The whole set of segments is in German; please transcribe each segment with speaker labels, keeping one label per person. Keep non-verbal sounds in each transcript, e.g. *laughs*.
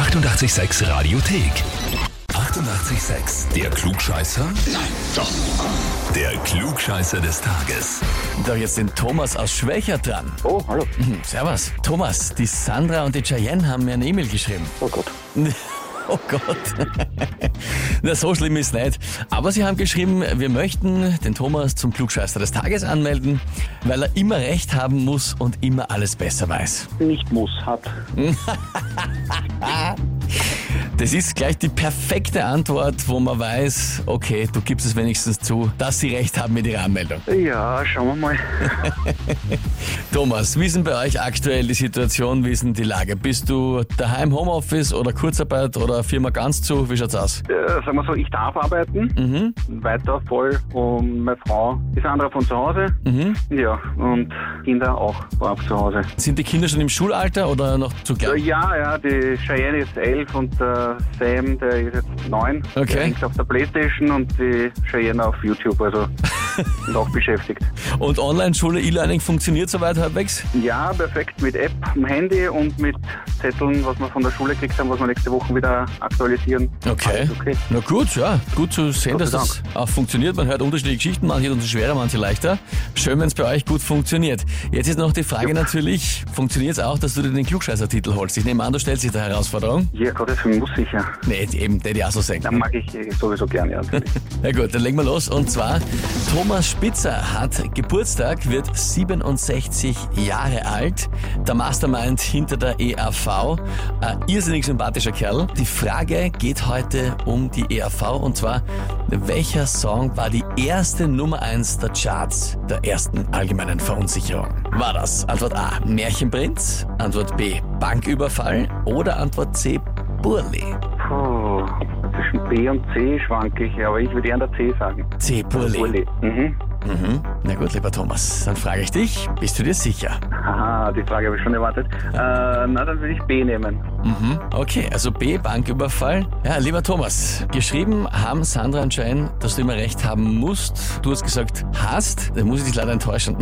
Speaker 1: 886 Radiothek. 88,6. Der Klugscheißer? Nein, doch. Der Klugscheißer des Tages.
Speaker 2: Da jetzt den Thomas aus Schwächer dran.
Speaker 3: Oh, hallo.
Speaker 2: Hm, Servus. Thomas, die Sandra und die Cheyenne haben mir eine E-Mail geschrieben.
Speaker 3: Oh Gott. *laughs*
Speaker 2: Oh Gott. Na, so schlimm ist nicht. Aber sie haben geschrieben, wir möchten den Thomas zum Klugscheißer des Tages anmelden, weil er immer recht haben muss und immer alles besser weiß.
Speaker 3: Nicht muss, hat. *laughs*
Speaker 2: Das ist gleich die perfekte Antwort, wo man weiß, okay, du gibst es wenigstens zu, dass sie recht haben mit ihrer Anmeldung.
Speaker 3: Ja, schauen wir mal. *laughs*
Speaker 2: Thomas, wie ist denn bei euch aktuell die Situation, wie ist denn die Lage? Bist du daheim Homeoffice oder Kurzarbeit oder Firma ganz zu? Wie schaut's aus?
Speaker 3: Äh, sagen wir so, ich darf arbeiten,
Speaker 2: Mhm,
Speaker 3: weiter voll und meine Frau ist andere von zu Hause.
Speaker 2: mhm.
Speaker 3: Ja, und Kinder auch brav zu Hause.
Speaker 2: Sind die Kinder schon im Schulalter oder noch zu
Speaker 3: Äh,
Speaker 2: klein?
Speaker 3: Ja, ja, die Cheyenne ist elf und der Sam, der ist jetzt neun.
Speaker 2: Okay.
Speaker 3: Der hängt auf der Playstation und die Cheyenne auf YouTube, also *laughs* sind auch beschäftigt.
Speaker 2: Und Online-Schule, E-Learning funktioniert soweit halbwegs?
Speaker 3: Ja, perfekt mit App am Handy und mit Zetteln, was wir von der Schule gekriegt haben, was wir nächste Woche wieder aktualisieren.
Speaker 2: Okay.
Speaker 3: Okay.
Speaker 2: Na gut, ja. Gut zu sehen,
Speaker 3: Gott
Speaker 2: dass das auch funktioniert. Man hört unterschiedliche Geschichten, manche sie schwerer, manche leichter. Schön, wenn es bei euch gut funktioniert. Jetzt ist noch die Frage natürlich, funktioniert es auch, dass du dir den Klugscheißer-Titel holst? Ich nehme an, du stellst dich der Herausforderung.
Speaker 3: Ja, Gott, das muss sicher.
Speaker 2: Nee, eben, der die auch so senken.
Speaker 3: Da mag ich eh sowieso gerne, ja. *laughs*
Speaker 2: Na gut, dann legen wir los. Und zwar, Thomas Spitzer hat Geburtstag, wird 67 Jahre alt. Der Mastermind hinter der EAV. Ein irrsinnig sympathischer Kerl. Die Frage geht heute um die EAV und zwar, welcher Song war die erste Nummer 1 der Charts der ersten allgemeinen Verunsicherung? War das Antwort A, Märchenprinz? Antwort B, Banküberfall? Oder Antwort C, Burli?
Speaker 3: Puh, zwischen B und C schwanke ich, aber ich würde eher an der C sagen.
Speaker 2: C, Burli.
Speaker 3: Mhm.
Speaker 2: Mhm. Na gut, lieber Thomas, dann frage ich dich, bist du dir sicher?
Speaker 3: Haha, die Frage habe ich schon erwartet. Äh, na, dann würde ich B nehmen.
Speaker 2: Mhm. Okay, also B, Banküberfall. Ja, lieber Thomas, geschrieben haben Sandra und Jane, dass du immer recht haben musst. Du hast gesagt, hast. Da muss ich dich leider enttäuschen.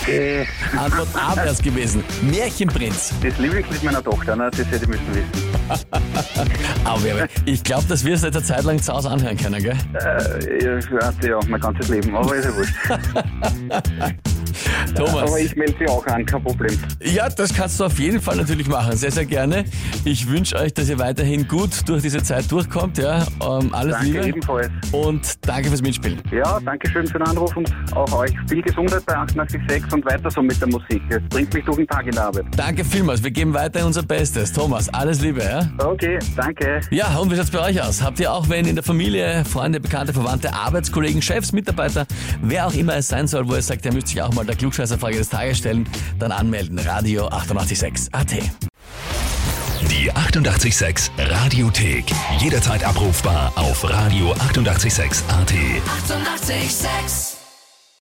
Speaker 3: Okay. *laughs*
Speaker 2: Antwort A wäre es gewesen. Märchenprinz.
Speaker 3: Das Lieblingslied meiner Tochter, ne? das hätte ich müssen wissen. *laughs*
Speaker 2: Aber ich glaube, das wirst du jetzt eine Zeit lang zu Hause anhören können, gell?
Speaker 3: Äh, ja, ich hatte ja mein ganzes Leben, aber ist ja wurscht. *laughs*
Speaker 2: Thomas.
Speaker 3: Aber ich melde sie auch an, kein Problem.
Speaker 2: Ja, das kannst du auf jeden Fall natürlich machen. Sehr, sehr gerne. Ich wünsche euch, dass ihr weiterhin gut durch diese Zeit durchkommt. Ja, ähm, alles
Speaker 3: Danke
Speaker 2: Liebe.
Speaker 3: ebenfalls.
Speaker 2: Und danke fürs Mitspielen.
Speaker 3: Ja, danke schön für den Anruf und auch euch viel Gesundheit bei 88.6 und weiter so mit der Musik. Es bringt mich durch den Tag in der Arbeit.
Speaker 2: Danke vielmals. Wir geben weiter unser Bestes. Thomas, alles Liebe. Ja?
Speaker 3: Okay, danke.
Speaker 2: Ja, und wie schaut's bei euch aus? Habt ihr auch, wenn in der Familie, Freunde, Bekannte, Verwandte, Arbeitskollegen, Chefs, Mitarbeiter, wer auch immer es sein soll, wo ihr sagt, ihr müsst sich auch mal der Klugscheißerfrage des Tages stellen, dann anmelden. Radio 886 AT.
Speaker 1: Die 88,6 Radiothek. Jederzeit abrufbar auf radio886.at. 88,6.
Speaker 4: Eighty-eight, sex.